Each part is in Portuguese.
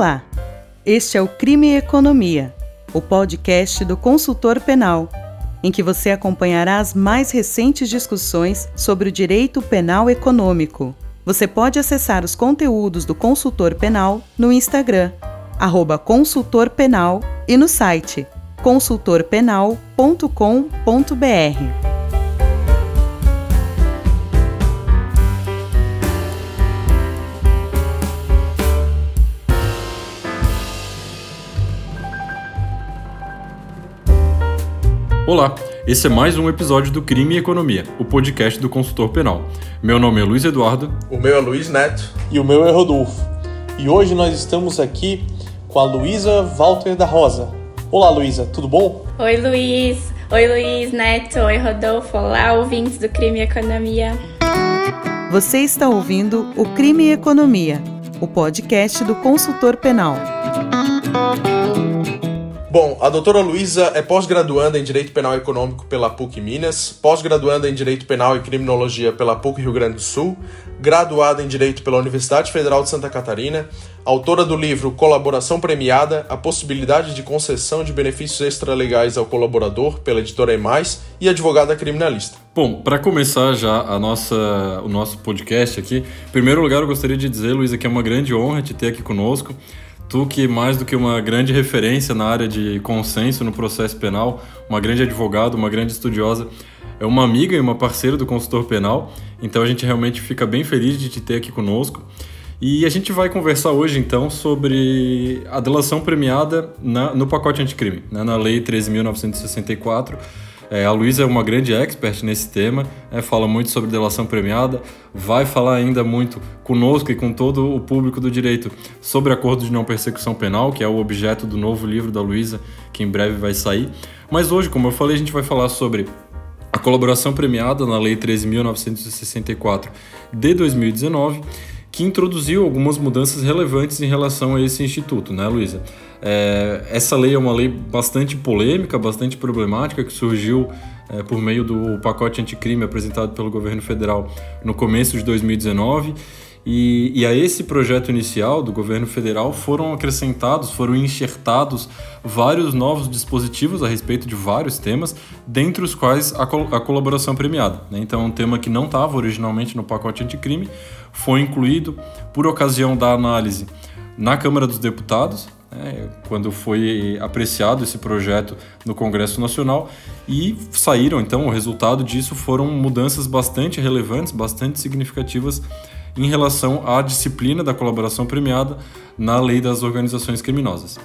Olá, este é o Crime e Economia, o podcast do consultor penal, em que você acompanhará as mais recentes discussões sobre o direito penal econômico. Você pode acessar os conteúdos do consultor penal no Instagram, arroba consultor penal e no site consultorpenal.com.br. Olá, esse é mais um episódio do Crime e Economia, o podcast do consultor penal. Meu nome é Luiz Eduardo. O meu é Luiz Neto. E o meu é Rodolfo. E hoje nós estamos aqui com a Luísa Walter da Rosa. Olá, Luísa, tudo bom? Oi, Luiz. Oi, Luiz Neto. Oi, Rodolfo. Olá, ouvintes do Crime e Economia. Você está ouvindo o Crime e Economia, o podcast do consultor penal. Bom, a doutora Luísa é pós-graduanda em Direito Penal Econômico pela PUC Minas, pós-graduanda em Direito Penal e Criminologia pela PUC Rio Grande do Sul, graduada em Direito pela Universidade Federal de Santa Catarina, autora do livro Colaboração Premiada, a possibilidade de concessão de benefícios extralegais ao colaborador pela editora EMAIS e advogada criminalista. Bom, para começar já a nossa, o nosso podcast aqui, em primeiro lugar eu gostaria de dizer, Luísa, que é uma grande honra te ter aqui conosco. Tu que mais do que uma grande referência na área de consenso no processo penal, uma grande advogada, uma grande estudiosa, é uma amiga e uma parceira do consultor penal, então a gente realmente fica bem feliz de te ter aqui conosco. E a gente vai conversar hoje então sobre a delação premiada na, no pacote anticrime, né, na Lei 13.964 é, a Luísa é uma grande expert nesse tema, é, fala muito sobre delação premiada, vai falar ainda muito conosco e com todo o público do direito sobre acordo de não persecução penal, que é o objeto do novo livro da Luísa, que em breve vai sair. Mas hoje, como eu falei, a gente vai falar sobre a colaboração premiada na Lei 13.964 de 2019, que introduziu algumas mudanças relevantes em relação a esse instituto, né, Luísa? É, essa lei é uma lei bastante polêmica, bastante problemática, que surgiu é, por meio do pacote anticrime apresentado pelo governo federal no começo de 2019. E, e, a esse projeto inicial do governo federal foram acrescentados, foram enxertados vários novos dispositivos a respeito de vários temas, dentre os quais a, col a colaboração premiada. Né? Então, um tema que não estava originalmente no pacote anticrime foi incluído por ocasião da análise na Câmara dos Deputados, né, quando foi apreciado esse projeto no Congresso Nacional e saíram então o resultado disso foram mudanças bastante relevantes, bastante significativas em relação à disciplina da colaboração premiada na lei das organizações criminosas.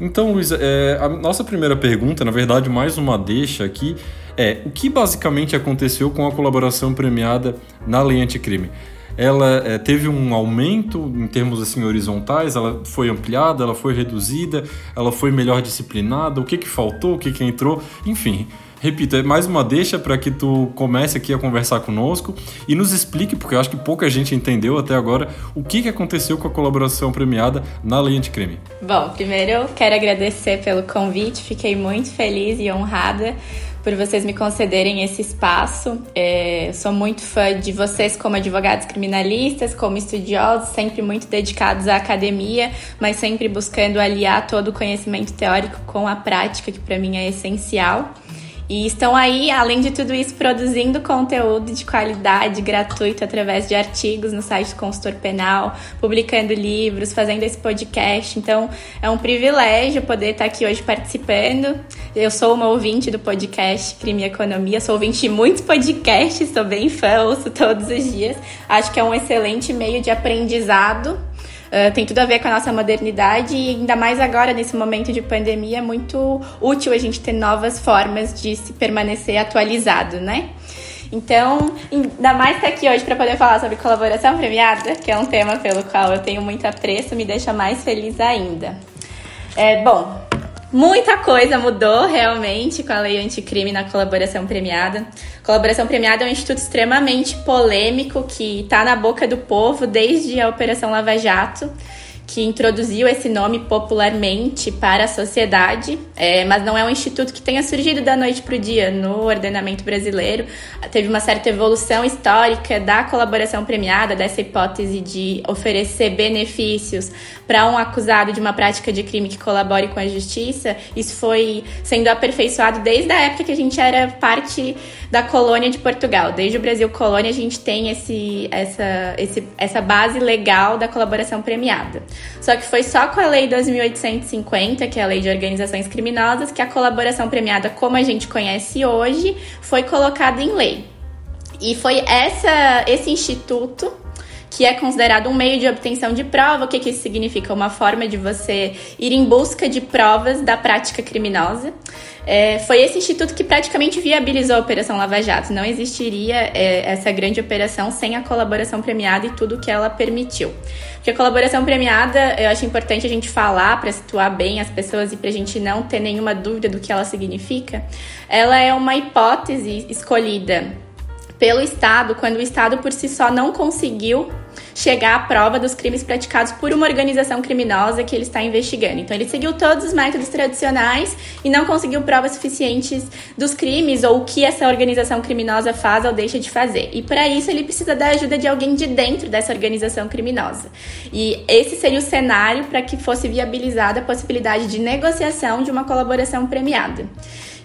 Então, Luiz, é, a nossa primeira pergunta, na verdade, mais uma deixa aqui, é o que basicamente aconteceu com a colaboração premiada na lei anticrime? Ela é, teve um aumento em termos assim horizontais, ela foi ampliada, ela foi reduzida, ela foi melhor disciplinada, o que, que faltou, o que, que entrou, enfim. Repito, é mais uma deixa para que tu comece aqui a conversar conosco e nos explique, porque eu acho que pouca gente entendeu até agora, o que, que aconteceu com a colaboração premiada na Lei Anticrime. Bom, primeiro eu quero agradecer pelo convite, fiquei muito feliz e honrada por vocês me concederem esse espaço. É, sou muito fã de vocês como advogados criminalistas, como estudiosos, sempre muito dedicados à academia, mas sempre buscando aliar todo o conhecimento teórico com a prática, que para mim é essencial. E estão aí, além de tudo isso, produzindo conteúdo de qualidade gratuito através de artigos no site do Consultor Penal, publicando livros, fazendo esse podcast. Então, é um privilégio poder estar aqui hoje participando. Eu sou uma ouvinte do podcast Crime e Economia, sou ouvinte de muitos podcasts, sou bem fã, ouço todos os dias. Acho que é um excelente meio de aprendizado Uh, tem tudo a ver com a nossa modernidade e ainda mais agora, nesse momento de pandemia, é muito útil a gente ter novas formas de se permanecer atualizado, né? Então, ainda mais estar aqui hoje para poder falar sobre colaboração premiada, que é um tema pelo qual eu tenho muito apreço, me deixa mais feliz ainda. É, bom, Muita coisa mudou realmente com a lei anticrime na colaboração premiada. Colaboração premiada é um instituto extremamente polêmico que está na boca do povo desde a Operação Lava Jato, que introduziu esse nome popularmente para a sociedade, é, mas não é um instituto que tenha surgido da noite para o dia no ordenamento brasileiro. Teve uma certa evolução histórica da colaboração premiada, dessa hipótese de oferecer benefícios para um acusado de uma prática de crime que colabore com a justiça. Isso foi sendo aperfeiçoado desde a época que a gente era parte da colônia de Portugal. Desde o Brasil colônia, a gente tem esse, essa, esse, essa base legal da colaboração premiada. Só que foi só com a Lei 2850, que é a Lei de Organizações Criminosas, que a colaboração premiada, como a gente conhece hoje, foi colocada em lei. E foi essa, esse instituto que é considerado um meio de obtenção de prova. O que, que isso significa? Uma forma de você ir em busca de provas da prática criminosa. É, foi esse instituto que praticamente viabilizou a Operação Lava Jato. Não existiria é, essa grande operação sem a colaboração premiada e tudo que ela permitiu. Porque a colaboração premiada, eu acho importante a gente falar para situar bem as pessoas e para a gente não ter nenhuma dúvida do que ela significa. Ela é uma hipótese escolhida pelo Estado quando o Estado por si só não conseguiu chegar à prova dos crimes praticados por uma organização criminosa que ele está investigando. Então, ele seguiu todos os métodos tradicionais e não conseguiu provas suficientes dos crimes ou o que essa organização criminosa faz ou deixa de fazer. E para isso, ele precisa da ajuda de alguém de dentro dessa organização criminosa. E esse seria o cenário para que fosse viabilizada a possibilidade de negociação de uma colaboração premiada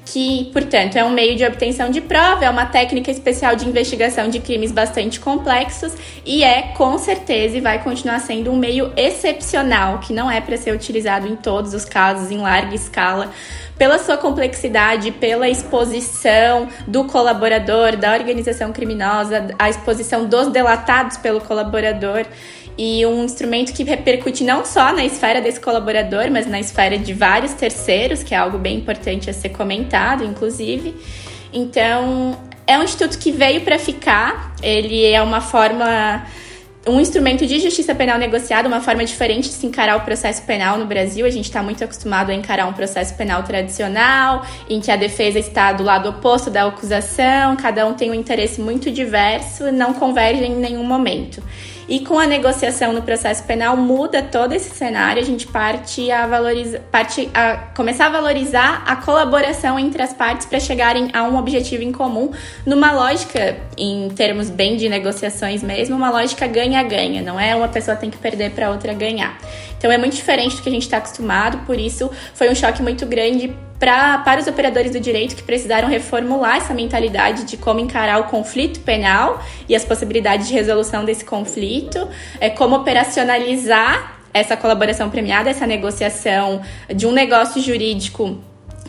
que, portanto, é um meio de obtenção de prova, é uma técnica especial de investigação de crimes bastante complexos e é, com certeza, e vai continuar sendo um meio excepcional, que não é para ser utilizado em todos os casos, em larga escala, pela sua complexidade, pela exposição do colaborador, da organização criminosa, a exposição dos delatados pelo colaborador e um instrumento que repercute não só na esfera desse colaborador, mas na esfera de vários terceiros, que é algo bem importante a ser comentado, inclusive. Então, é um instituto que veio para ficar, ele é uma forma um instrumento de justiça penal negociada, uma forma diferente de se encarar o processo penal no Brasil. A gente está muito acostumado a encarar um processo penal tradicional, em que a defesa está do lado oposto da acusação, cada um tem um interesse muito diverso não converge em nenhum momento. E com a negociação no processo penal muda todo esse cenário, a gente parte a valorizar, parte a começar a valorizar a colaboração entre as partes para chegarem a um objetivo em comum, numa lógica, em termos bem de negociações mesmo, uma lógica ganha-ganha, não é uma pessoa tem que perder para outra ganhar. Então é muito diferente do que a gente está acostumado, por isso foi um choque muito grande pra, para os operadores do direito que precisaram reformular essa mentalidade de como encarar o conflito penal e as possibilidades de resolução desse conflito, é, como operacionalizar essa colaboração premiada, essa negociação de um negócio jurídico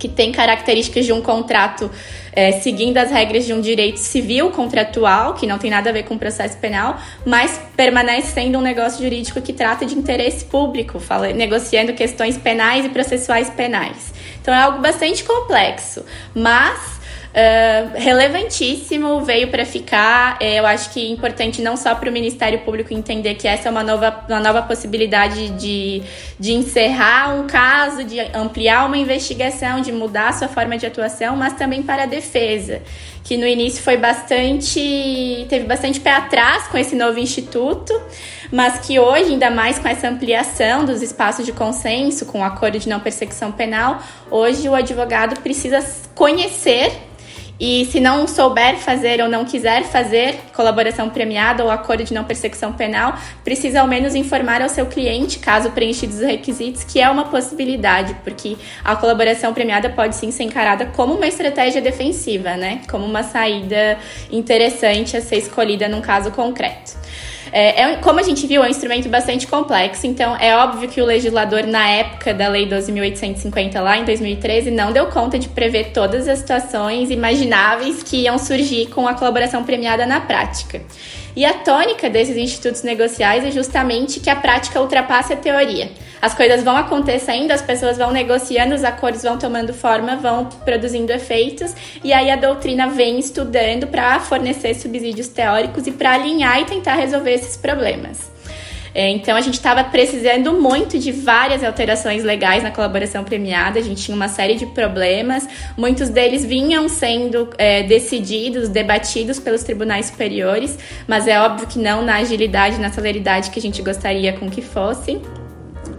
que tem características de um contrato é, seguindo as regras de um direito civil contratual, que não tem nada a ver com processo penal, mas permanece sendo um negócio jurídico que trata de interesse público, fala, negociando questões penais e processuais penais. Então é algo bastante complexo, mas Uh, relevantíssimo, veio para ficar. É, eu acho que é importante não só para o Ministério Público entender que essa é uma nova, uma nova possibilidade de, de encerrar um caso, de ampliar uma investigação, de mudar sua forma de atuação, mas também para a defesa, que no início foi bastante. teve bastante pé atrás com esse novo instituto, mas que hoje, ainda mais com essa ampliação dos espaços de consenso, com o acordo de não persecução penal, hoje o advogado precisa conhecer e se não souber fazer ou não quiser fazer colaboração premiada ou acordo de não persecução penal, precisa ao menos informar ao seu cliente, caso preenchidos os requisitos, que é uma possibilidade, porque a colaboração premiada pode sim ser encarada como uma estratégia defensiva, né? Como uma saída interessante a ser escolhida num caso concreto. É, é, como a gente viu, é um instrumento bastante complexo, então é óbvio que o legislador, na época da Lei 12.850, lá em 2013, não deu conta de prever todas as situações imagináveis que iam surgir com a colaboração premiada na prática. E a tônica desses institutos negociais é justamente que a prática ultrapasse a teoria. As coisas vão acontecendo, as pessoas vão negociando, os acordos vão tomando forma, vão produzindo efeitos, e aí a doutrina vem estudando para fornecer subsídios teóricos e para alinhar e tentar resolver esses problemas. É, então a gente estava precisando muito de várias alterações legais na colaboração premiada, a gente tinha uma série de problemas, muitos deles vinham sendo é, decididos, debatidos pelos tribunais superiores, mas é óbvio que não na agilidade, na celeridade que a gente gostaria com que fossem.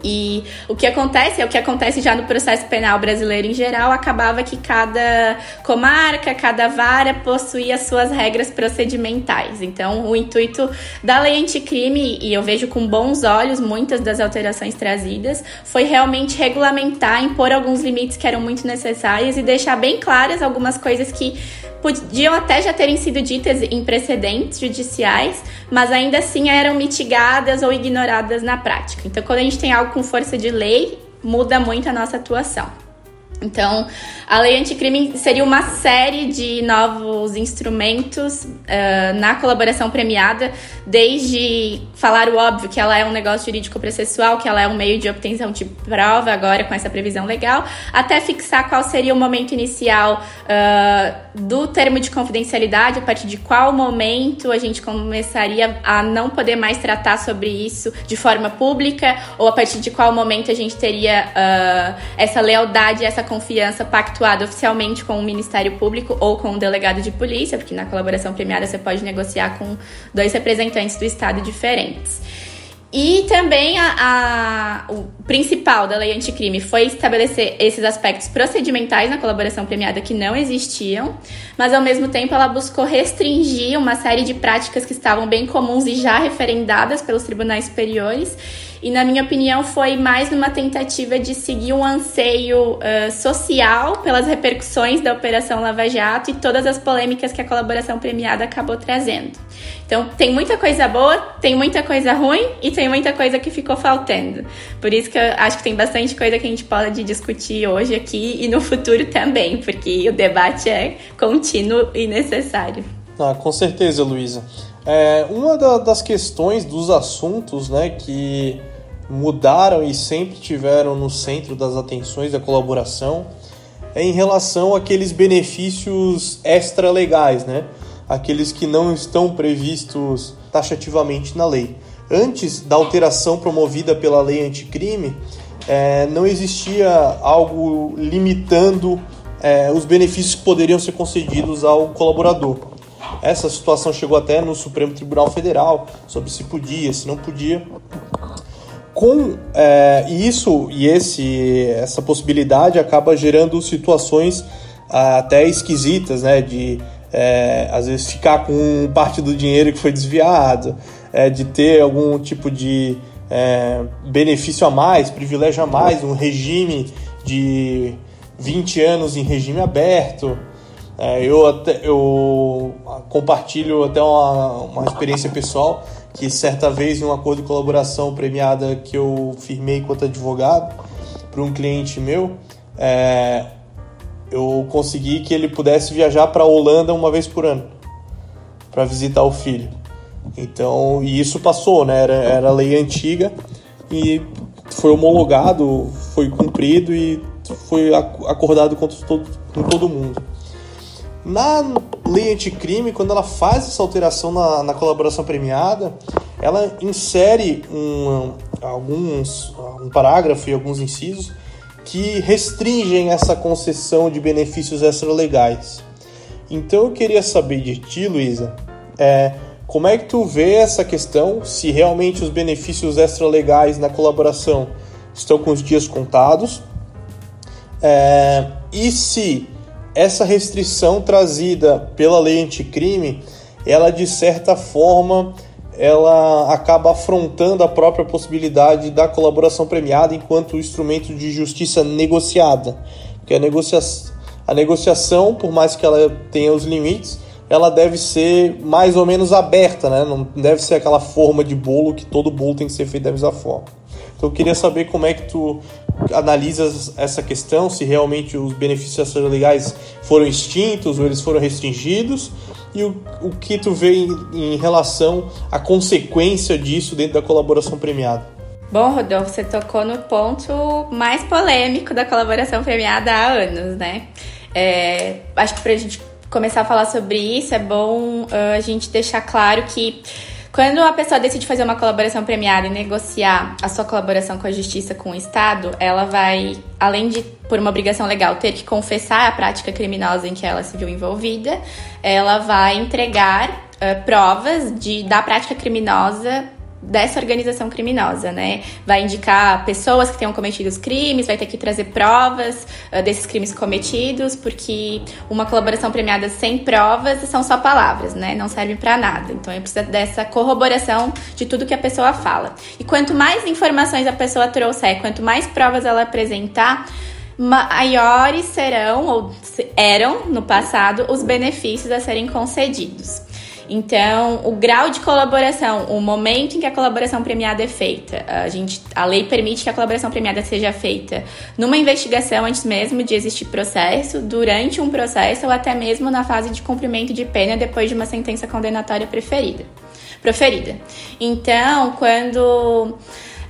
E o que acontece é o que acontece já no processo penal brasileiro em geral, acabava que cada comarca, cada vara possuía suas regras procedimentais. Então, o intuito da lei anticrime, e eu vejo com bons olhos muitas das alterações trazidas, foi realmente regulamentar, impor alguns limites que eram muito necessários e deixar bem claras algumas coisas que podiam até já terem sido ditas em precedentes judiciais, mas ainda assim eram mitigadas ou ignoradas na prática. Então, quando a gente tem algo com força de lei, muda muito a nossa atuação. Então, a lei anticrime seria uma série de novos instrumentos uh, na colaboração premiada, desde falar o óbvio que ela é um negócio jurídico processual, que ela é um meio de obtenção de prova, agora com essa previsão legal, até fixar qual seria o momento inicial uh, do termo de confidencialidade, a partir de qual momento a gente começaria a não poder mais tratar sobre isso de forma pública, ou a partir de qual momento a gente teria uh, essa lealdade, essa confiança pactuada oficialmente com o Ministério Público ou com o delegado de polícia, porque na colaboração premiada você pode negociar com dois representantes do Estado diferentes. E também a, a, o principal da lei anticrime foi estabelecer esses aspectos procedimentais na colaboração premiada que não existiam, mas ao mesmo tempo ela buscou restringir uma série de práticas que estavam bem comuns e já referendadas pelos tribunais superiores e, na minha opinião, foi mais numa tentativa de seguir um anseio uh, social pelas repercussões da Operação Lava Jato e todas as polêmicas que a colaboração premiada acabou trazendo. Então, tem muita coisa boa, tem muita coisa ruim e tem muita coisa que ficou faltando. Por isso que eu acho que tem bastante coisa que a gente pode discutir hoje aqui e no futuro também, porque o debate é contínuo e necessário. Ah, com certeza, Luísa. É, uma da, das questões dos assuntos né, que mudaram e sempre tiveram no centro das atenções da colaboração é em relação àqueles benefícios extra-legais, né? aqueles que não estão previstos taxativamente na lei. Antes da alteração promovida pela lei anticrime, é, não existia algo limitando é, os benefícios que poderiam ser concedidos ao colaborador. Essa situação chegou até no Supremo Tribunal Federal sobre se podia, se não podia com é, isso e esse essa possibilidade acaba gerando situações ah, até esquisitas, né? De é, às vezes ficar com parte do dinheiro que foi desviado, é, de ter algum tipo de é, benefício a mais, privilégio a mais, um regime de 20 anos em regime aberto. É, eu, até, eu compartilho até uma, uma experiência pessoal que certa vez em um acordo de colaboração premiada que eu firmei enquanto advogado para um cliente meu, é, eu consegui que ele pudesse viajar para a Holanda uma vez por ano para visitar o filho. Então, e isso passou, né? Era, era lei antiga e foi homologado, foi cumprido e foi acordado com todo, com todo mundo. Na lei anticrime, quando ela faz essa alteração na, na colaboração premiada, ela insere um, alguns, um parágrafo e alguns incisos que restringem essa concessão de benefícios extralegais. Então eu queria saber de ti, Luísa, é, como é que tu vê essa questão, se realmente os benefícios extralegais na colaboração estão com os dias contados, é, e se essa restrição trazida pela lei anticrime, ela de certa forma ela acaba afrontando a própria possibilidade da colaboração premiada enquanto instrumento de justiça negociada. Porque a, negocia a negociação, por mais que ela tenha os limites, ela deve ser mais ou menos aberta, né? não deve ser aquela forma de bolo que todo bolo tem que ser feito da mesma forma. Então eu queria saber como é que tu analisas essa questão, se realmente os benefícios legais foram extintos ou eles foram restringidos, e o, o que tu vê em, em relação à consequência disso dentro da colaboração premiada. Bom, Rodolfo, você tocou no ponto mais polêmico da colaboração premiada há anos, né? É, acho que para a gente começar a falar sobre isso, é bom uh, a gente deixar claro que quando a pessoa decide fazer uma colaboração premiada e negociar a sua colaboração com a justiça, com o Estado, ela vai, além de, por uma obrigação legal, ter que confessar a prática criminosa em que ela se viu envolvida, ela vai entregar uh, provas de, da prática criminosa dessa organização criminosa, né? Vai indicar pessoas que tenham cometido os crimes, vai ter que trazer provas uh, desses crimes cometidos, porque uma colaboração premiada sem provas são só palavras, né? Não serve para nada. Então, precisa dessa corroboração de tudo que a pessoa fala. E quanto mais informações a pessoa trouxer, quanto mais provas ela apresentar, maiores serão ou eram no passado os benefícios a serem concedidos. Então, o grau de colaboração, o momento em que a colaboração premiada é feita, a, gente, a lei permite que a colaboração premiada seja feita numa investigação antes mesmo de existir processo, durante um processo ou até mesmo na fase de cumprimento de pena depois de uma sentença condenatória preferida, proferida. Então, quando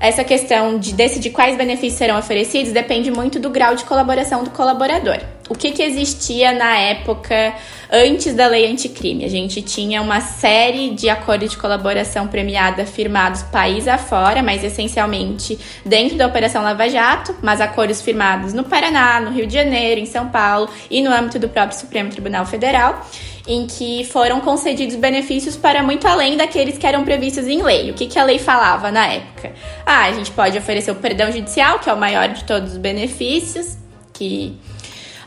essa questão de decidir quais benefícios serão oferecidos depende muito do grau de colaboração do colaborador. O que, que existia na época antes da lei anticrime? A gente tinha uma série de acordos de colaboração premiada firmados país afora, mas essencialmente dentro da Operação Lava Jato, mas acordos firmados no Paraná, no Rio de Janeiro, em São Paulo e no âmbito do próprio Supremo Tribunal Federal em que foram concedidos benefícios para muito além daqueles que eram previstos em lei. O que, que a lei falava na época? Ah, a gente pode oferecer o perdão judicial, que é o maior de todos os benefícios, que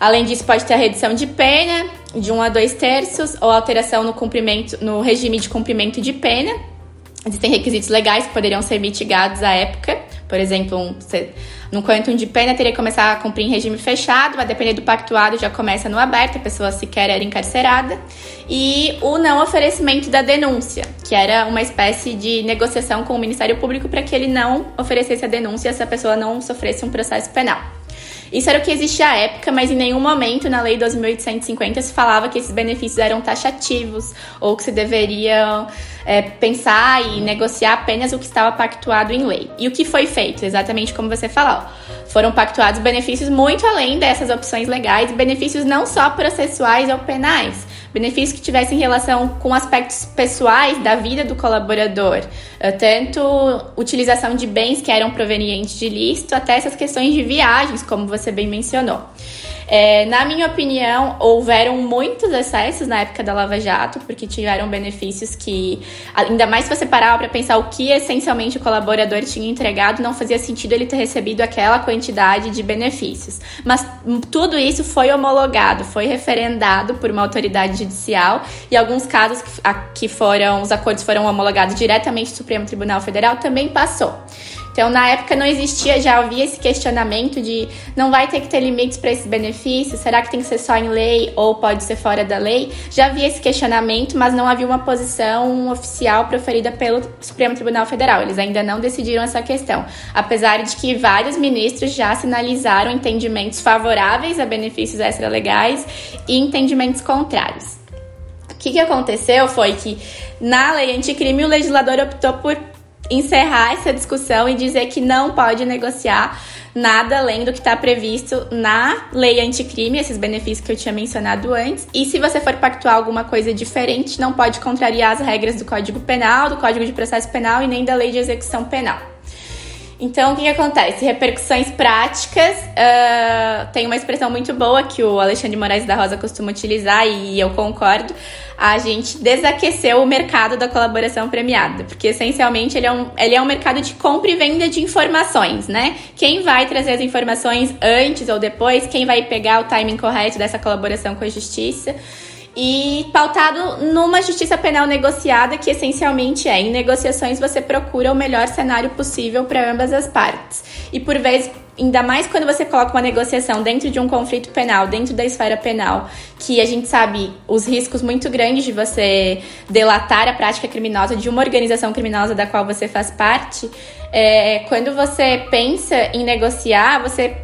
além disso pode ter a redução de pena de 1 a 2 terços ou alteração no cumprimento no regime de cumprimento de pena. Existem requisitos legais que poderiam ser mitigados à época. Por exemplo, um, no quantum de pena teria que começar a cumprir em regime fechado, a depender do pactuado já começa no aberto, a pessoa sequer era encarcerada. E o não oferecimento da denúncia, que era uma espécie de negociação com o Ministério Público para que ele não oferecesse a denúncia se a pessoa não sofresse um processo penal. Isso era o que existia à época, mas em nenhum momento na Lei 2.850 se falava que esses benefícios eram taxativos ou que se deveria é, pensar e negociar apenas o que estava pactuado em lei. E o que foi feito? Exatamente como você falou. Foram pactuados benefícios muito além dessas opções legais, benefícios não só processuais ou penais, benefícios que tivessem relação com aspectos pessoais da vida do colaborador, eh, tanto utilização de bens que eram provenientes de lícito, até essas questões de viagens, como você bem mencionou. É, na minha opinião, houveram muitos excessos na época da Lava Jato, porque tiveram benefícios que, ainda mais se você parar para pensar o que essencialmente o colaborador tinha entregado, não fazia sentido ele ter recebido aquela quantidade de benefícios. Mas tudo isso foi homologado, foi referendado por uma autoridade judicial e alguns casos que foram, os acordos foram homologados diretamente do Supremo Tribunal Federal também passou. Então, na época não existia, já havia esse questionamento de não vai ter que ter limites para esses benefícios, será que tem que ser só em lei ou pode ser fora da lei? Já havia esse questionamento, mas não havia uma posição oficial proferida pelo Supremo Tribunal Federal. Eles ainda não decidiram essa questão, apesar de que vários ministros já sinalizaram entendimentos favoráveis a benefícios extralegais e entendimentos contrários. O que, que aconteceu foi que na lei anticrime o legislador optou por encerrar essa discussão e dizer que não pode negociar nada além do que está previsto na lei anticrime, esses benefícios que eu tinha mencionado antes. E se você for pactuar alguma coisa diferente, não pode contrariar as regras do Código Penal, do Código de Processo Penal e nem da Lei de Execução Penal. Então, o que, que acontece? Repercussões práticas. Uh, tem uma expressão muito boa que o Alexandre Moraes da Rosa costuma utilizar e eu concordo. A gente desaqueceu o mercado da colaboração premiada, porque essencialmente ele é, um, ele é um mercado de compra e venda de informações, né? Quem vai trazer as informações antes ou depois, quem vai pegar o timing correto dessa colaboração com a justiça e pautado numa justiça penal negociada, que essencialmente é em negociações você procura o melhor cenário possível para ambas as partes. E por vezes, ainda mais quando você coloca uma negociação dentro de um conflito penal, dentro da esfera penal, que a gente sabe os riscos muito grandes de você delatar a prática criminosa de uma organização criminosa da qual você faz parte, é, quando você pensa em negociar, você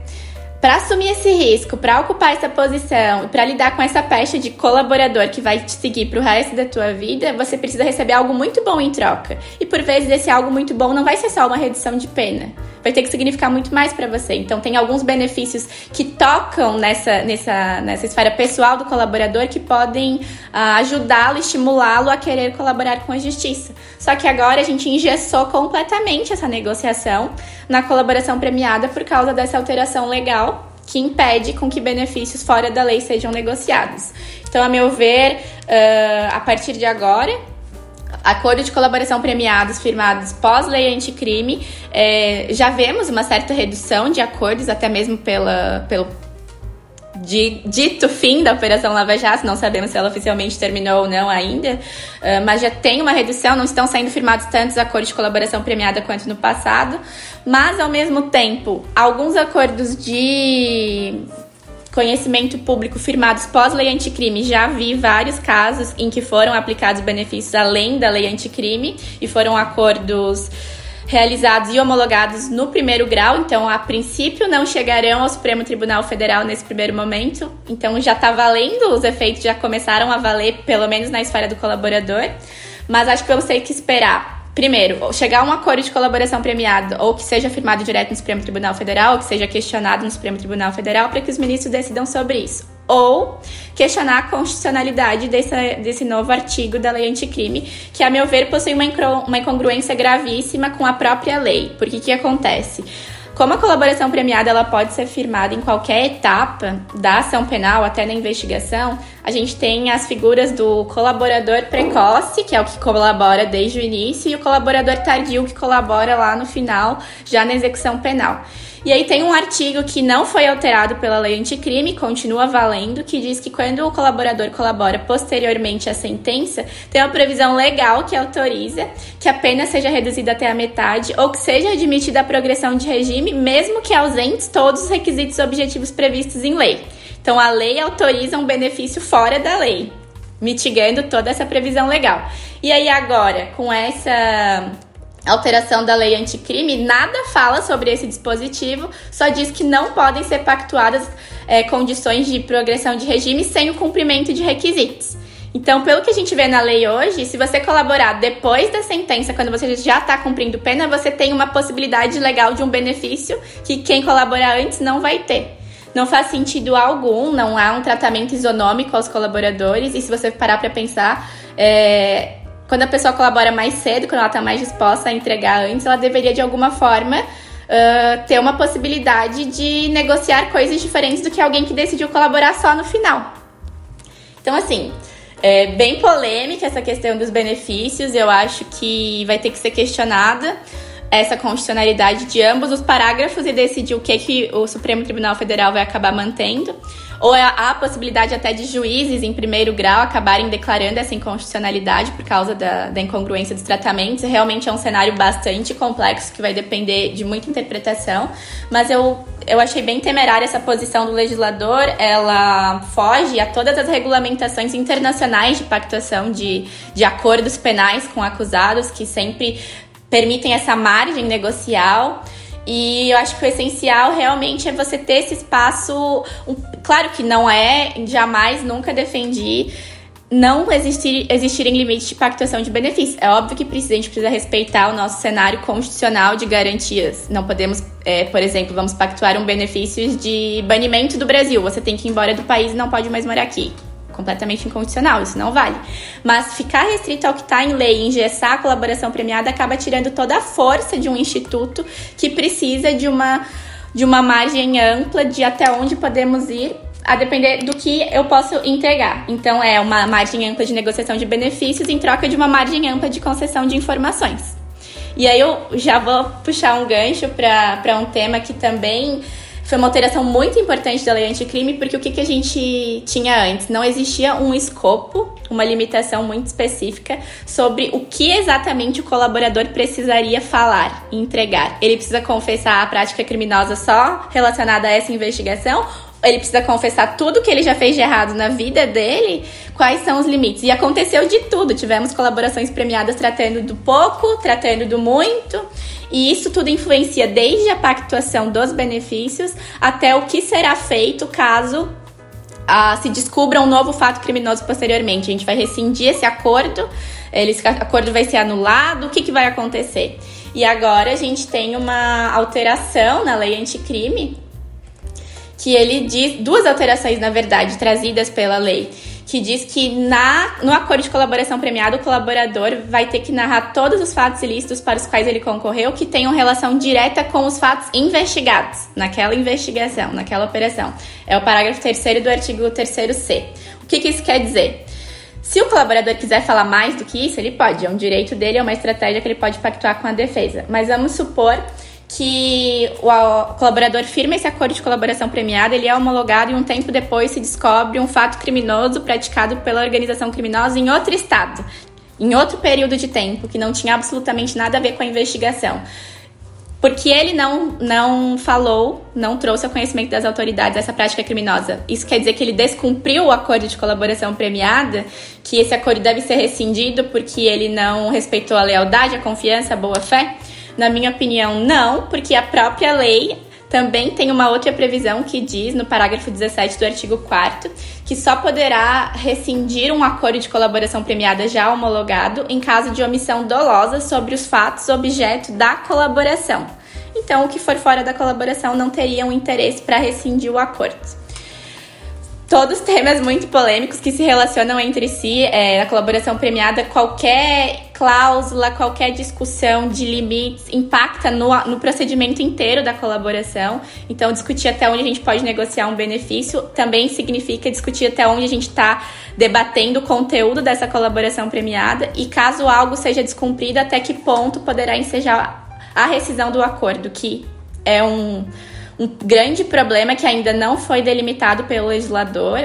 para assumir esse risco, para ocupar essa posição, para lidar com essa pecha de colaborador que vai te seguir para o resto da tua vida, você precisa receber algo muito bom em troca. E por vezes esse algo muito bom não vai ser só uma redução de pena. Vai ter que significar muito mais para você. Então tem alguns benefícios que tocam nessa, nessa, nessa esfera pessoal do colaborador que podem uh, ajudá-lo, estimulá-lo a querer colaborar com a justiça. Só que agora a gente engessou completamente essa negociação na colaboração premiada por causa dessa alteração legal que impede com que benefícios fora da lei sejam negociados. Então, a meu ver, uh, a partir de agora, acordo de colaboração premiados firmados pós-lei anticrime, é, já vemos uma certa redução de acordos, até mesmo pela, pelo dito fim da Operação Lava Jato, não sabemos se ela oficialmente terminou ou não ainda, uh, mas já tem uma redução, não estão sendo firmados tantos acordos de colaboração premiada quanto no passado, mas ao mesmo tempo, alguns acordos de conhecimento público firmados pós-lei anticrime, já vi vários casos em que foram aplicados benefícios além da lei anticrime e foram acordos realizados e homologados no primeiro grau, então a princípio não chegarão ao Supremo Tribunal Federal nesse primeiro momento, então já está valendo, os efeitos já começaram a valer, pelo menos na esfera do colaborador, mas acho que vamos ter que esperar Primeiro, chegar a um acordo de colaboração premiado, ou que seja firmado direto no Supremo Tribunal Federal, ou que seja questionado no Supremo Tribunal Federal, para que os ministros decidam sobre isso. Ou questionar a constitucionalidade desse, desse novo artigo da lei anticrime, que, a meu ver, possui uma, incongruência gravíssima com a própria lei. Porque o que acontece? Como a colaboração premiada ela pode ser firmada em qualquer etapa da ação penal, até na investigação, a gente tem as figuras do colaborador precoce, que é o que colabora desde o início, e o colaborador tardio, que colabora lá no final, já na execução penal. E aí tem um artigo que não foi alterado pela lei anticrime, continua valendo, que diz que quando o colaborador colabora posteriormente à sentença, tem uma previsão legal que autoriza que a pena seja reduzida até a metade ou que seja admitida a progressão de regime, mesmo que ausentes todos os requisitos objetivos previstos em lei. Então a lei autoriza um benefício fora da lei, mitigando toda essa previsão legal. E aí agora, com essa alteração da lei anticrime, nada fala sobre esse dispositivo, só diz que não podem ser pactuadas é, condições de progressão de regime sem o cumprimento de requisitos. Então, pelo que a gente vê na lei hoje, se você colaborar depois da sentença, quando você já está cumprindo pena, você tem uma possibilidade legal de um benefício que quem colaborar antes não vai ter. Não faz sentido algum, não há um tratamento isonômico aos colaboradores, e se você parar para pensar, é, quando a pessoa colabora mais cedo, quando ela está mais disposta a entregar antes, ela deveria de alguma forma uh, ter uma possibilidade de negociar coisas diferentes do que alguém que decidiu colaborar só no final. Então, assim, é bem polêmica essa questão dos benefícios, eu acho que vai ter que ser questionada essa constitucionalidade de ambos os parágrafos e decidir o que, que o Supremo Tribunal Federal vai acabar mantendo. Ou há a possibilidade até de juízes em primeiro grau acabarem declarando essa inconstitucionalidade por causa da, da incongruência dos tratamentos. Realmente é um cenário bastante complexo que vai depender de muita interpretação, mas eu eu achei bem temerária essa posição do legislador. Ela foge a todas as regulamentações internacionais de pactuação de, de acordos penais com acusados, que sempre permitem essa margem negocial. E eu acho que o essencial realmente é você ter esse espaço. Um, claro que não é, jamais, nunca defendi não existir, existirem limites de pactuação de benefícios. É óbvio que precisa, a gente precisa respeitar o nosso cenário constitucional de garantias. Não podemos, é, por exemplo, vamos pactuar um benefício de banimento do Brasil. Você tem que ir embora do país e não pode mais morar aqui completamente incondicional, isso não vale. Mas ficar restrito ao que está em lei, engessar a colaboração premiada, acaba tirando toda a força de um instituto que precisa de uma, de uma margem ampla de até onde podemos ir a depender do que eu posso entregar. Então, é uma margem ampla de negociação de benefícios em troca de uma margem ampla de concessão de informações. E aí eu já vou puxar um gancho para um tema que também foi uma alteração muito importante da lei anticrime, porque o que, que a gente tinha antes? Não existia um escopo, uma limitação muito específica sobre o que exatamente o colaborador precisaria falar e entregar. Ele precisa confessar a prática criminosa só relacionada a essa investigação ele precisa confessar tudo que ele já fez de errado na vida dele, quais são os limites. E aconteceu de tudo. Tivemos colaborações premiadas tratando do pouco, tratando do muito. E isso tudo influencia desde a pactuação dos benefícios até o que será feito caso ah, se descubra um novo fato criminoso posteriormente. A gente vai rescindir esse acordo, esse acordo vai ser anulado, o que, que vai acontecer? E agora a gente tem uma alteração na lei anticrime, que ele diz, duas alterações, na verdade, trazidas pela lei que diz que na, no acordo de colaboração premiado, o colaborador vai ter que narrar todos os fatos ilícitos para os quais ele concorreu que tenham relação direta com os fatos investigados naquela investigação, naquela operação. É o parágrafo 3 do artigo 3 C. O que, que isso quer dizer? Se o colaborador quiser falar mais do que isso, ele pode, é um direito dele, é uma estratégia que ele pode pactuar com a defesa. Mas vamos supor que o colaborador firma esse acordo de colaboração premiada, ele é homologado e um tempo depois se descobre um fato criminoso praticado pela organização criminosa em outro estado, em outro período de tempo, que não tinha absolutamente nada a ver com a investigação. Porque ele não, não falou, não trouxe ao conhecimento das autoridades essa prática criminosa. Isso quer dizer que ele descumpriu o acordo de colaboração premiada, que esse acordo deve ser rescindido porque ele não respeitou a lealdade, a confiança, a boa-fé? Na minha opinião, não, porque a própria lei também tem uma outra previsão que diz, no parágrafo 17 do artigo 4 que só poderá rescindir um acordo de colaboração premiada já homologado em caso de omissão dolosa sobre os fatos objeto da colaboração. Então, o que for fora da colaboração não teria um interesse para rescindir o acordo. Todos temas muito polêmicos que se relacionam entre si. É, a colaboração premiada, qualquer cláusula, qualquer discussão de limites impacta no, no procedimento inteiro da colaboração. Então, discutir até onde a gente pode negociar um benefício também significa discutir até onde a gente está debatendo o conteúdo dessa colaboração premiada e, caso algo seja descumprido, até que ponto poderá ensejar a rescisão do acordo, que é um um grande problema que ainda não foi delimitado pelo legislador.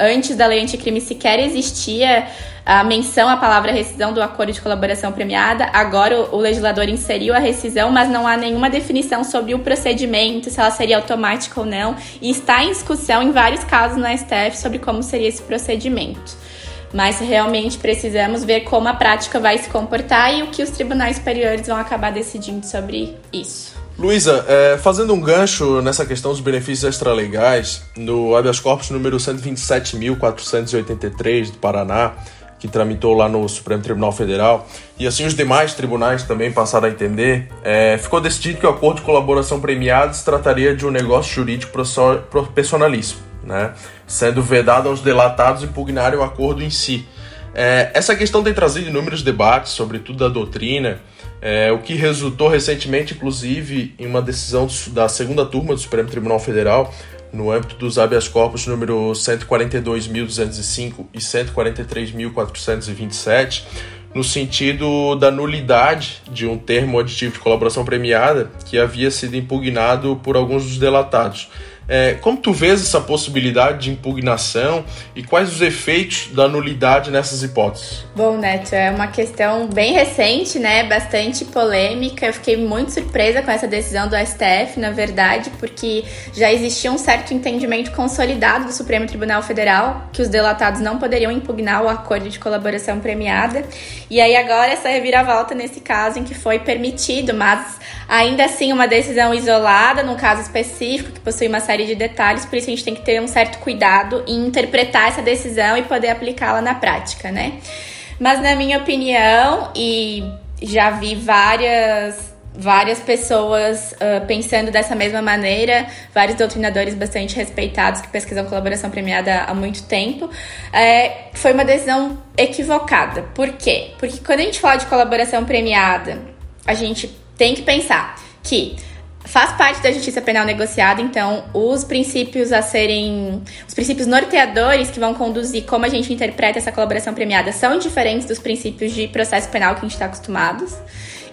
Antes da lei anticrime sequer existia a menção à palavra rescisão do acordo de colaboração premiada. Agora o legislador inseriu a rescisão, mas não há nenhuma definição sobre o procedimento, se ela seria automática ou não, e está em discussão em vários casos no STF sobre como seria esse procedimento. Mas realmente precisamos ver como a prática vai se comportar e o que os tribunais superiores vão acabar decidindo sobre isso. Luísa, é, fazendo um gancho nessa questão dos benefícios extralegais, no habeas corpus número 127.483 do Paraná, que tramitou lá no Supremo Tribunal Federal, e assim os demais tribunais também passaram a entender, é, ficou decidido que o acordo de colaboração premiada se trataria de um negócio jurídico personalíssimo, né? sendo vedado aos delatados impugnarem o acordo em si. É, essa questão tem trazido inúmeros debates, sobretudo da doutrina, é, o que resultou recentemente, inclusive, em uma decisão da segunda turma do Supremo Tribunal Federal, no âmbito dos habeas corpus número 142.205 e 143.427, no sentido da nulidade de um termo aditivo de colaboração premiada que havia sido impugnado por alguns dos delatados. É, como tu vês essa possibilidade de impugnação e quais os efeitos da nulidade nessas hipóteses? Bom, Neto, é uma questão bem recente, né? Bastante polêmica. Eu fiquei muito surpresa com essa decisão do STF, na verdade, porque já existia um certo entendimento consolidado do Supremo Tribunal Federal que os delatados não poderiam impugnar o acordo de colaboração premiada. E aí agora essa reviravolta nesse caso em que foi permitido, mas ainda assim uma decisão isolada, num caso específico que possui uma série série de detalhes, por isso a gente tem que ter um certo cuidado em interpretar essa decisão e poder aplicá-la na prática, né? Mas na minha opinião, e já vi várias várias pessoas uh, pensando dessa mesma maneira, vários doutrinadores bastante respeitados que pesquisam colaboração premiada há muito tempo, é, foi uma decisão equivocada. Por quê? Porque quando a gente fala de colaboração premiada, a gente tem que pensar que faz parte da justiça penal negociada, então os princípios a serem os princípios norteadores que vão conduzir como a gente interpreta essa colaboração premiada são diferentes dos princípios de processo penal que a gente está acostumados.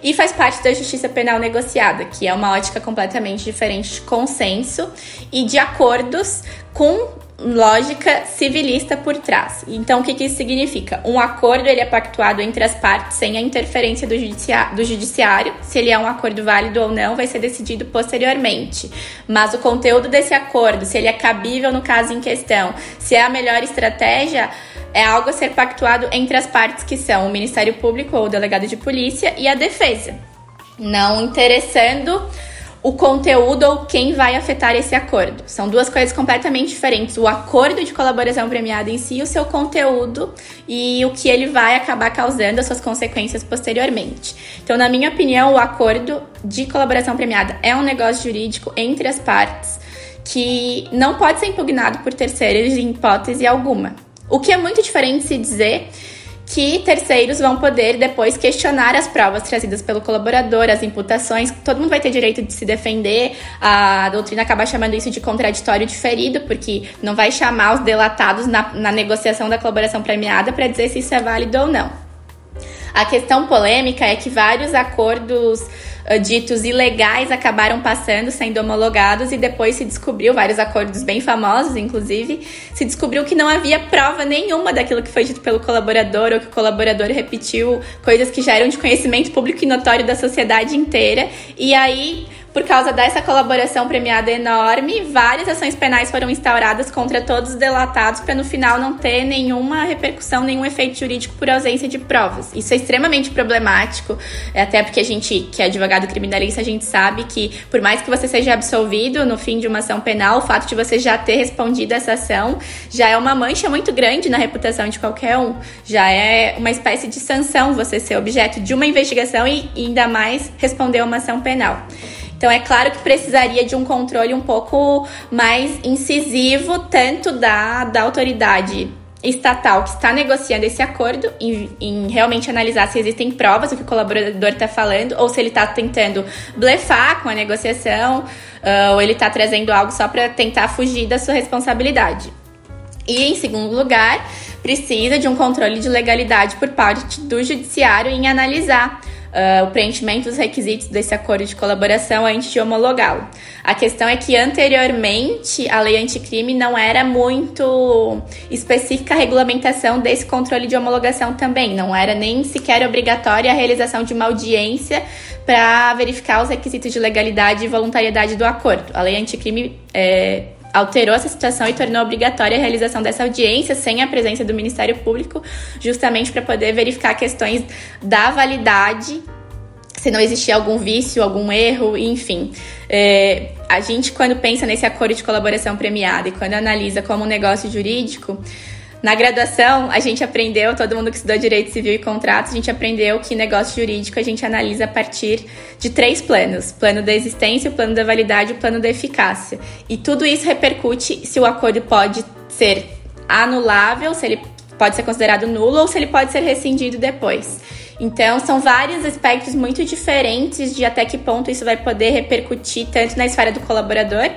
E faz parte da justiça penal negociada, que é uma ótica completamente diferente de consenso e de acordos com lógica civilista por trás. Então, o que, que isso significa? Um acordo ele é pactuado entre as partes sem a interferência do, judicia do judiciário. Se ele é um acordo válido ou não, vai ser decidido posteriormente. Mas o conteúdo desse acordo, se ele é cabível no caso em questão, se é a melhor estratégia, é algo a ser pactuado entre as partes que são o Ministério Público ou o delegado de polícia e a defesa. Não interessando o conteúdo ou quem vai afetar esse acordo. São duas coisas completamente diferentes. O acordo de colaboração premiada em si, o seu conteúdo e o que ele vai acabar causando, as suas consequências posteriormente. Então, na minha opinião, o acordo de colaboração premiada é um negócio jurídico entre as partes que não pode ser impugnado por terceiros em hipótese alguma. O que é muito diferente se dizer que terceiros vão poder depois questionar as provas trazidas pelo colaborador, as imputações, todo mundo vai ter direito de se defender. A doutrina acaba chamando isso de contraditório diferido, porque não vai chamar os delatados na, na negociação da colaboração premiada para dizer se isso é válido ou não. A questão polêmica é que vários acordos ditos ilegais acabaram passando, sendo homologados e depois se descobriu, vários acordos bem famosos, inclusive, se descobriu que não havia prova nenhuma daquilo que foi dito pelo colaborador ou que o colaborador repetiu coisas que já eram de conhecimento público e notório da sociedade inteira. E aí por causa dessa colaboração premiada enorme, várias ações penais foram instauradas contra todos os delatados para no final não ter nenhuma repercussão, nenhum efeito jurídico por ausência de provas. Isso é extremamente problemático, até porque a gente, que é advogado criminalista, a gente sabe que por mais que você seja absolvido no fim de uma ação penal, o fato de você já ter respondido essa ação já é uma mancha muito grande na reputação de qualquer um. Já é uma espécie de sanção você ser objeto de uma investigação e ainda mais responder a uma ação penal. Então é claro que precisaria de um controle um pouco mais incisivo, tanto da, da autoridade estatal que está negociando esse acordo, em, em, realmente analisar se existem provas do que o colaborador está falando, ou se ele está tentando blefar com a negociação, uh, ou ele está trazendo algo só para tentar fugir da sua responsabilidade. E, em segundo lugar, precisa de um controle de legalidade por parte do judiciário em analisar uh, o preenchimento dos requisitos desse acordo de colaboração antes de homologá-lo. A questão é que anteriormente a lei anticrime não era muito específica a regulamentação desse controle de homologação também, não era nem sequer obrigatória a realização de uma audiência para verificar os requisitos de legalidade e voluntariedade do acordo. A lei anticrime é, alterou essa situação e tornou obrigatória a realização dessa audiência sem a presença do Ministério Público, justamente para poder verificar questões da validade, se não existia algum vício, algum erro, enfim. É, a gente, quando pensa nesse acordo de colaboração premiada e quando analisa como um negócio jurídico, na graduação, a gente aprendeu, todo mundo que estudou Direito Civil e Contratos, a gente aprendeu que negócio jurídico a gente analisa a partir de três planos: plano da existência, o plano da validade e o plano da eficácia. E tudo isso repercute se o acordo pode ser anulável, se ele pode ser considerado nulo ou se ele pode ser rescindido depois. Então, são vários aspectos muito diferentes de até que ponto isso vai poder repercutir tanto na esfera do colaborador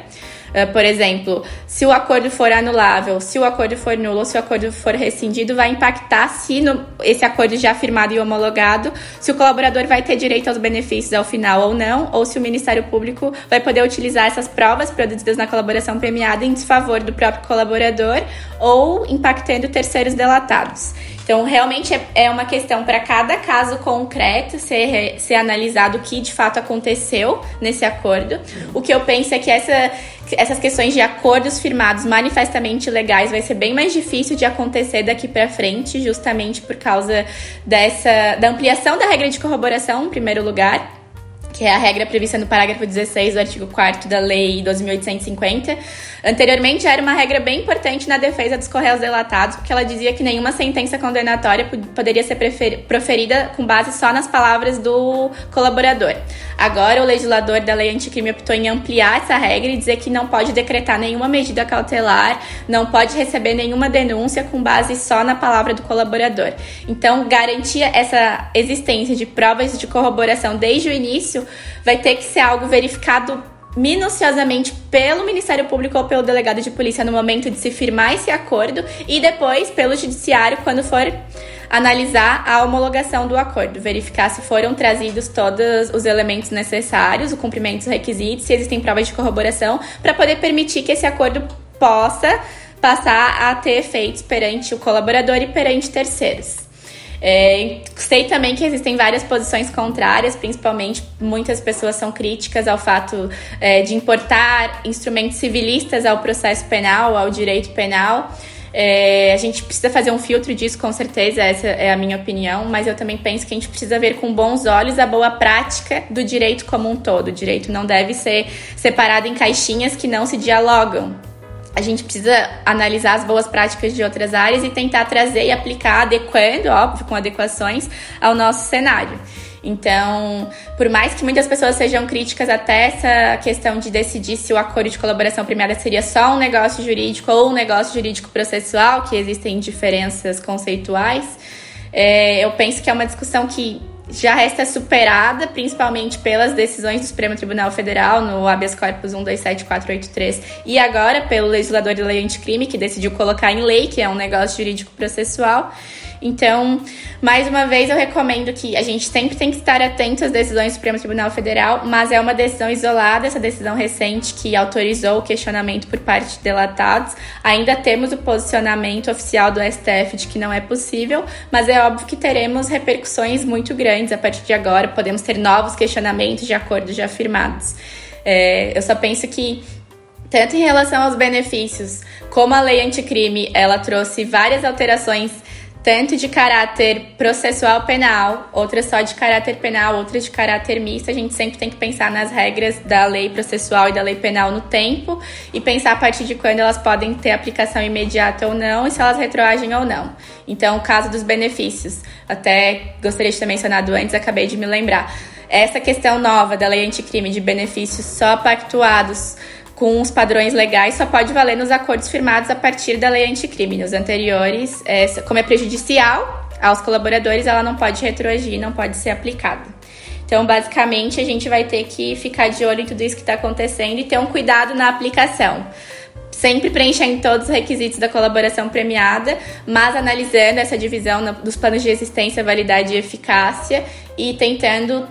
por exemplo, se o acordo for anulável, se o acordo for nulo se o acordo for rescindido, vai impactar se no, esse acordo já firmado e homologado, se o colaborador vai ter direito aos benefícios ao final ou não, ou se o Ministério Público vai poder utilizar essas provas produzidas na colaboração premiada em desfavor do próprio colaborador ou impactando terceiros delatados. Então, realmente é, é uma questão para cada caso concreto ser, ser analisado o que de fato aconteceu nesse acordo. O que eu penso é que essa, essas questões de acordos firmados manifestamente legais vai ser bem mais difícil de acontecer daqui para frente, justamente por causa dessa da ampliação da regra de corroboração, em primeiro lugar que é a regra prevista no parágrafo 16 do artigo 4 da Lei 12.850. Anteriormente, era uma regra bem importante na defesa dos correios delatados, porque ela dizia que nenhuma sentença condenatória poderia ser proferida com base só nas palavras do colaborador. Agora, o legislador da lei anticrime optou em ampliar essa regra e dizer que não pode decretar nenhuma medida cautelar, não pode receber nenhuma denúncia com base só na palavra do colaborador. Então, garantir essa existência de provas de corroboração desde o início vai ter que ser algo verificado minuciosamente pelo Ministério Público ou pelo delegado de polícia no momento de se firmar esse acordo e depois pelo judiciário quando for analisar a homologação do acordo, verificar se foram trazidos todos os elementos necessários, o cumprimento dos requisitos, se existem provas de corroboração para poder permitir que esse acordo possa passar a ter efeitos perante o colaborador e perante terceiros. É, sei também que existem várias posições contrárias, principalmente muitas pessoas são críticas ao fato é, de importar instrumentos civilistas ao processo penal, ao direito penal. É, a gente precisa fazer um filtro disso, com certeza, essa é a minha opinião, mas eu também penso que a gente precisa ver com bons olhos a boa prática do direito como um todo. O direito não deve ser separado em caixinhas que não se dialogam a gente precisa analisar as boas práticas de outras áreas e tentar trazer e aplicar, adequando, óbvio, com adequações ao nosso cenário. Então, por mais que muitas pessoas sejam críticas até essa questão de decidir se o acordo de colaboração premiada seria só um negócio jurídico ou um negócio jurídico processual, que existem diferenças conceituais, É, eu penso que é uma discussão que já resta superada, principalmente pelas decisões do Supremo Tribunal Federal no habeas corpus 127483 e agora pelo legislador de lei anticrime que decidiu colocar em lei, que é um negócio jurídico processual. Então, mais uma vez, eu recomendo que a gente sempre tem que estar atento às decisões do Supremo Tribunal Federal, mas é uma decisão isolada, essa decisão recente que autorizou o questionamento por parte de delatados. Ainda temos o posicionamento oficial do STF de que não é possível, mas é óbvio que teremos repercussões muito grandes a partir de agora, podemos ter novos questionamentos de acordos já firmados. É, eu só penso que tanto em relação aos benefícios, como a lei anticrime, ela trouxe várias alterações tanto de caráter processual penal, outras só de caráter penal, outras de caráter misto. A gente sempre tem que pensar nas regras da lei processual e da lei penal no tempo e pensar a partir de quando elas podem ter aplicação imediata ou não e se elas retroagem ou não. Então, o caso dos benefícios, até gostaria de ter mencionado antes, acabei de me lembrar. Essa questão nova da lei anticrime de benefícios só pactuados com os padrões legais só pode valer nos acordos firmados a partir da lei anticrime. Nos anteriores, é, como é prejudicial aos colaboradores, ela não pode retroagir, não pode ser aplicada. Então, basicamente, a gente vai ter que ficar de olho em tudo isso que está acontecendo e ter um cuidado na aplicação sempre preenchendo todos os requisitos da colaboração premiada, mas analisando essa divisão dos planos de existência, validade e eficácia e tentando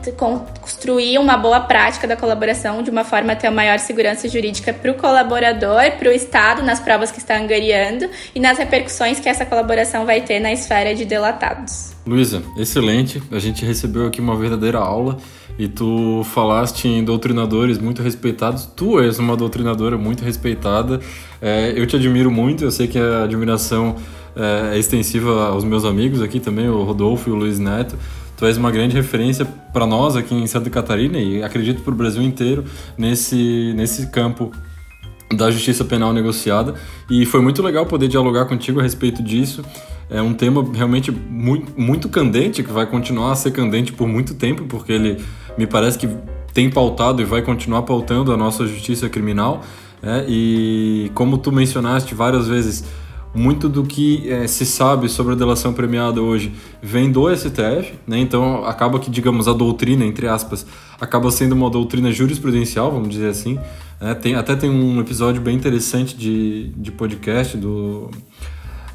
construir uma boa prática da colaboração de uma forma a ter maior segurança jurídica para o colaborador, para o Estado, nas provas que está angariando e nas repercussões que essa colaboração vai ter na esfera de delatados. Luísa, excelente. A gente recebeu aqui uma verdadeira aula e tu falaste em doutrinadores muito respeitados. Tu és uma doutrinadora muito respeitada. É, eu te admiro muito, eu sei que a admiração é, é extensiva aos meus amigos aqui também, o Rodolfo e o Luiz Neto. Tu és uma grande referência para nós aqui em Santa Catarina e acredito para o Brasil inteiro nesse, nesse campo da justiça penal negociada. E foi muito legal poder dialogar contigo a respeito disso. É um tema realmente muito, muito candente, que vai continuar a ser candente por muito tempo, porque ele me parece que tem pautado e vai continuar pautando a nossa justiça criminal. Né? E como tu mencionaste várias vezes, muito do que é, se sabe sobre a delação premiada hoje vem do STF, né? então acaba que, digamos, a doutrina, entre aspas, acaba sendo uma doutrina jurisprudencial, vamos dizer assim. Né? Tem, até tem um episódio bem interessante de, de podcast do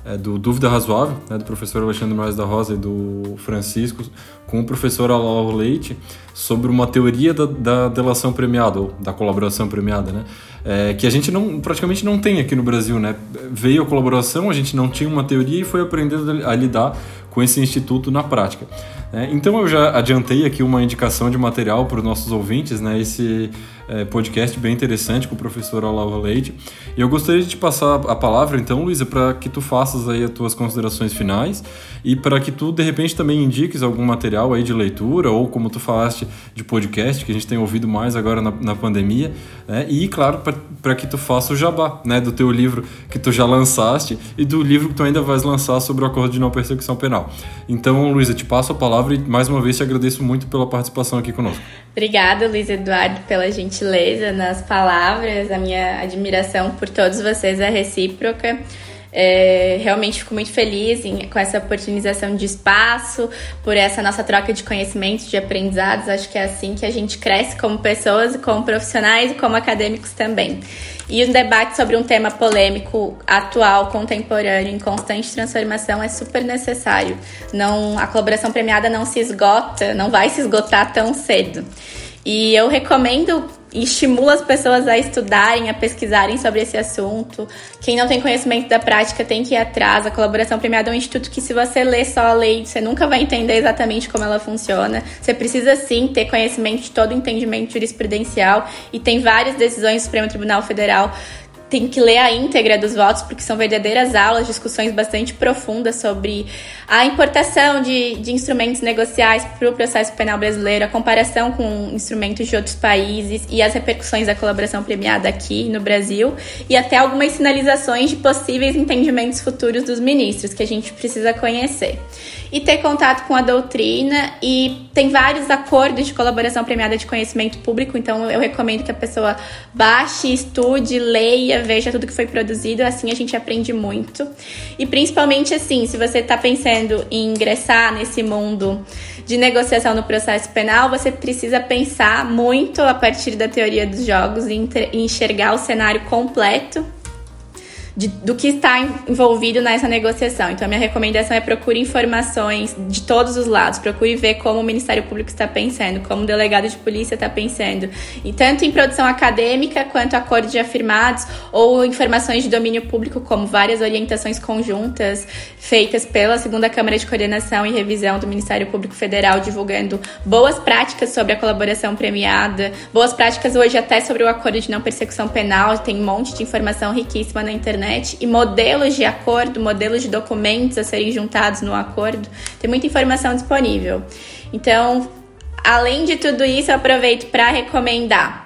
é, do Dúvida Razoável, né, do professor Alexandre Moraes da Rosa e do Francisco, com o professor Alau Leite, sobre uma teoria da, da delação premiada, ou da colaboração premiada, né? É, que a gente não, praticamente não tem aqui no Brasil, né? Veio a colaboração, a gente não tinha uma teoria e foi aprendendo a lidar com esse instituto na prática. É, então eu já adiantei aqui uma indicação de material para os nossos ouvintes, né? Esse é, podcast bem interessante com o professor Olavo Leite. E eu gostaria de te passar a palavra, então, Luísa, para que tu faças aí as tuas considerações finais e para que tu, de repente, também indiques algum material aí de leitura ou, como tu falaste, de podcast, que a gente tem ouvido mais agora na, na pandemia. Né? E, claro, para que tu faça o jabá né? do teu livro que tu já lançaste e do livro que tu ainda vais lançar sobre o acordo de não persecução penal. Então, Luísa, te passo a palavra e, mais uma vez, te agradeço muito pela participação aqui conosco. Obrigada, Luiz Eduardo, pela gentileza nas palavras. A minha admiração por todos vocês é recíproca. É, realmente fico muito feliz em, com essa oportunização de espaço, por essa nossa troca de conhecimentos, de aprendizados. Acho que é assim que a gente cresce como pessoas, como profissionais e como acadêmicos também. E um debate sobre um tema polêmico, atual, contemporâneo, em constante transformação é super necessário. Não, a colaboração premiada não se esgota, não vai se esgotar tão cedo. E eu recomendo e estimulo as pessoas a estudarem, a pesquisarem sobre esse assunto. Quem não tem conhecimento da prática tem que ir atrás. A colaboração premiada é um instituto que, se você ler só a lei, você nunca vai entender exatamente como ela funciona. Você precisa sim ter conhecimento de todo o entendimento jurisprudencial e tem várias decisões do Supremo Tribunal Federal tem que ler a íntegra dos votos, porque são verdadeiras aulas, discussões bastante profundas sobre a importação de, de instrumentos negociais para o processo penal brasileiro, a comparação com instrumentos de outros países e as repercussões da colaboração premiada aqui no Brasil, e até algumas sinalizações de possíveis entendimentos futuros dos ministros que a gente precisa conhecer. e ter contato com a doutrina. E tem vários acordos de colaboração premiada de conhecimento público, então eu recomendo que a pessoa baixe, estude, leia, veja tudo que foi produzido, assim a gente aprende muito. E principalmente assim, se você está pensando em ingressar nesse mundo de negociação no processo penal, você precisa pensar muito a partir da teoria dos jogos e enxergar o cenário completo de, do que está envolvido nessa negociação. Então, a minha recomendação é procure informações de todos os lados, procure ver como o Ministério Público está pensando, como o delegado de polícia está pensando, e tanto em produção acadêmica quanto acordos de afirmados ou informações de domínio público, como várias orientações conjuntas feitas pela Segunda Câmara de Coordenação e Revisão do Ministério Público Federal, divulgando boas práticas sobre a colaboração premiada, boas práticas hoje até sobre o acordo de não persecução penal, tem um monte de informação riquíssima na internet internet e modelos de acordo, modelos de documentos a serem juntados no acordo. Tem muita informação disponível. Então, além de tudo isso, eu aproveito para recomendar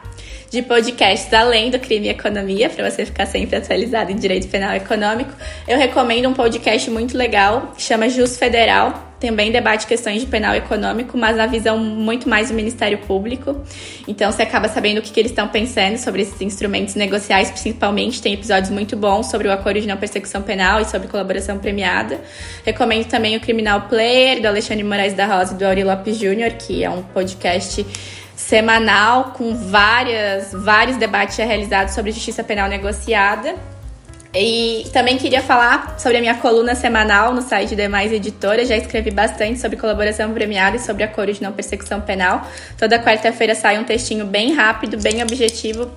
de podcasts além do crime e economia, para você ficar sempre atualizado em direito penal econômico. Eu recomendo um podcast muito legal, chama Jus Federal também debate questões de penal econômico, mas na visão muito mais do Ministério Público. Então você acaba sabendo o que, que eles estão pensando sobre esses instrumentos negociais, principalmente. Tem episódios muito bons sobre o acordo de não persecução penal e sobre colaboração premiada. Recomendo também o Criminal Player, do Alexandre Moraes da Rosa e do Auri Lopes Júnior, que é um podcast semanal com várias, vários debates realizados sobre justiça penal negociada. E também queria falar sobre a minha coluna semanal no site Demais Editora. Já escrevi bastante sobre colaboração premiada e sobre acordo de não persecução penal. Toda quarta-feira sai um textinho bem rápido, bem objetivo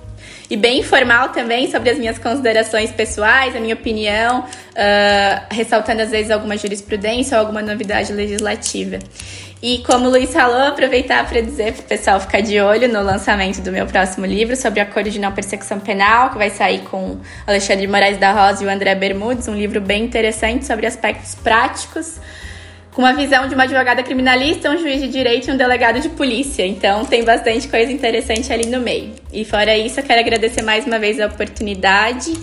e bem informal também sobre as minhas considerações pessoais, a minha opinião, uh, ressaltando às vezes alguma jurisprudência ou alguma novidade legislativa. E como o Luiz falou, aproveitar para dizer para o pessoal ficar de olho no lançamento do meu próximo livro sobre acordo de não persecução penal, que vai sair com Alexandre Moraes da Rosa e o André Bermudes, um livro bem interessante sobre aspectos práticos, com uma visão de uma advogada criminalista, um juiz de direito e um delegado de polícia. Então tem bastante coisa interessante ali no meio. E fora isso, eu quero agradecer mais uma vez a oportunidade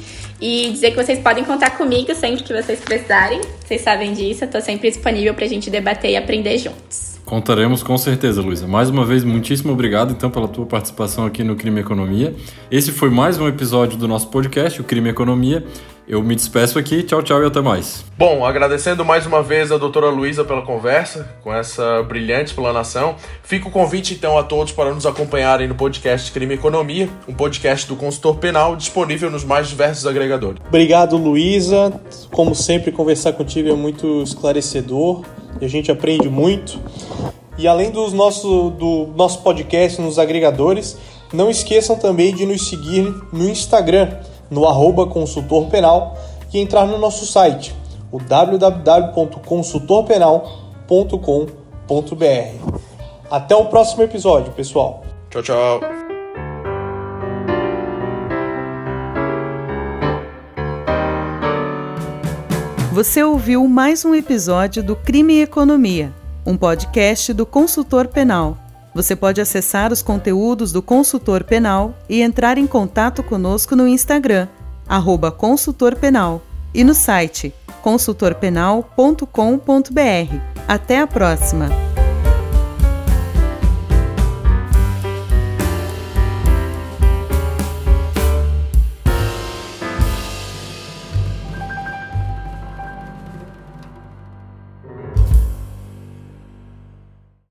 e dizer que vocês podem contar comigo sempre que vocês precisarem. Vocês sabem disso, eu estou sempre disponível para a gente debater e aprender juntos. Contaremos com certeza, Luísa. Mais uma vez, muitíssimo obrigado então pela tua participação aqui no Crime Economia. Esse foi mais um episódio do nosso podcast, o Crime Economia. Eu me despeço aqui, tchau, tchau e até mais. Bom, agradecendo mais uma vez a doutora Luísa pela conversa, com essa brilhante explanação. Fica o convite então a todos para nos acompanharem no podcast Crime Economia, um podcast do consultor penal disponível nos mais diversos agregadores. Obrigado, Luísa. Como sempre, conversar contigo é muito esclarecedor e a gente aprende muito. E além dos nosso, do nosso podcast nos agregadores, não esqueçam também de nos seguir no Instagram no arroba e entrar no nosso site, o www.consultorpenal.com.br. Até o próximo episódio, pessoal. Tchau, tchau. Você ouviu mais um episódio do Crime e Economia, um podcast do Consultor Penal. Você pode acessar os conteúdos do Consultor Penal e entrar em contato conosco no Instagram, arroba Consultor Penal, e no site consultorpenal.com.br. Até a próxima!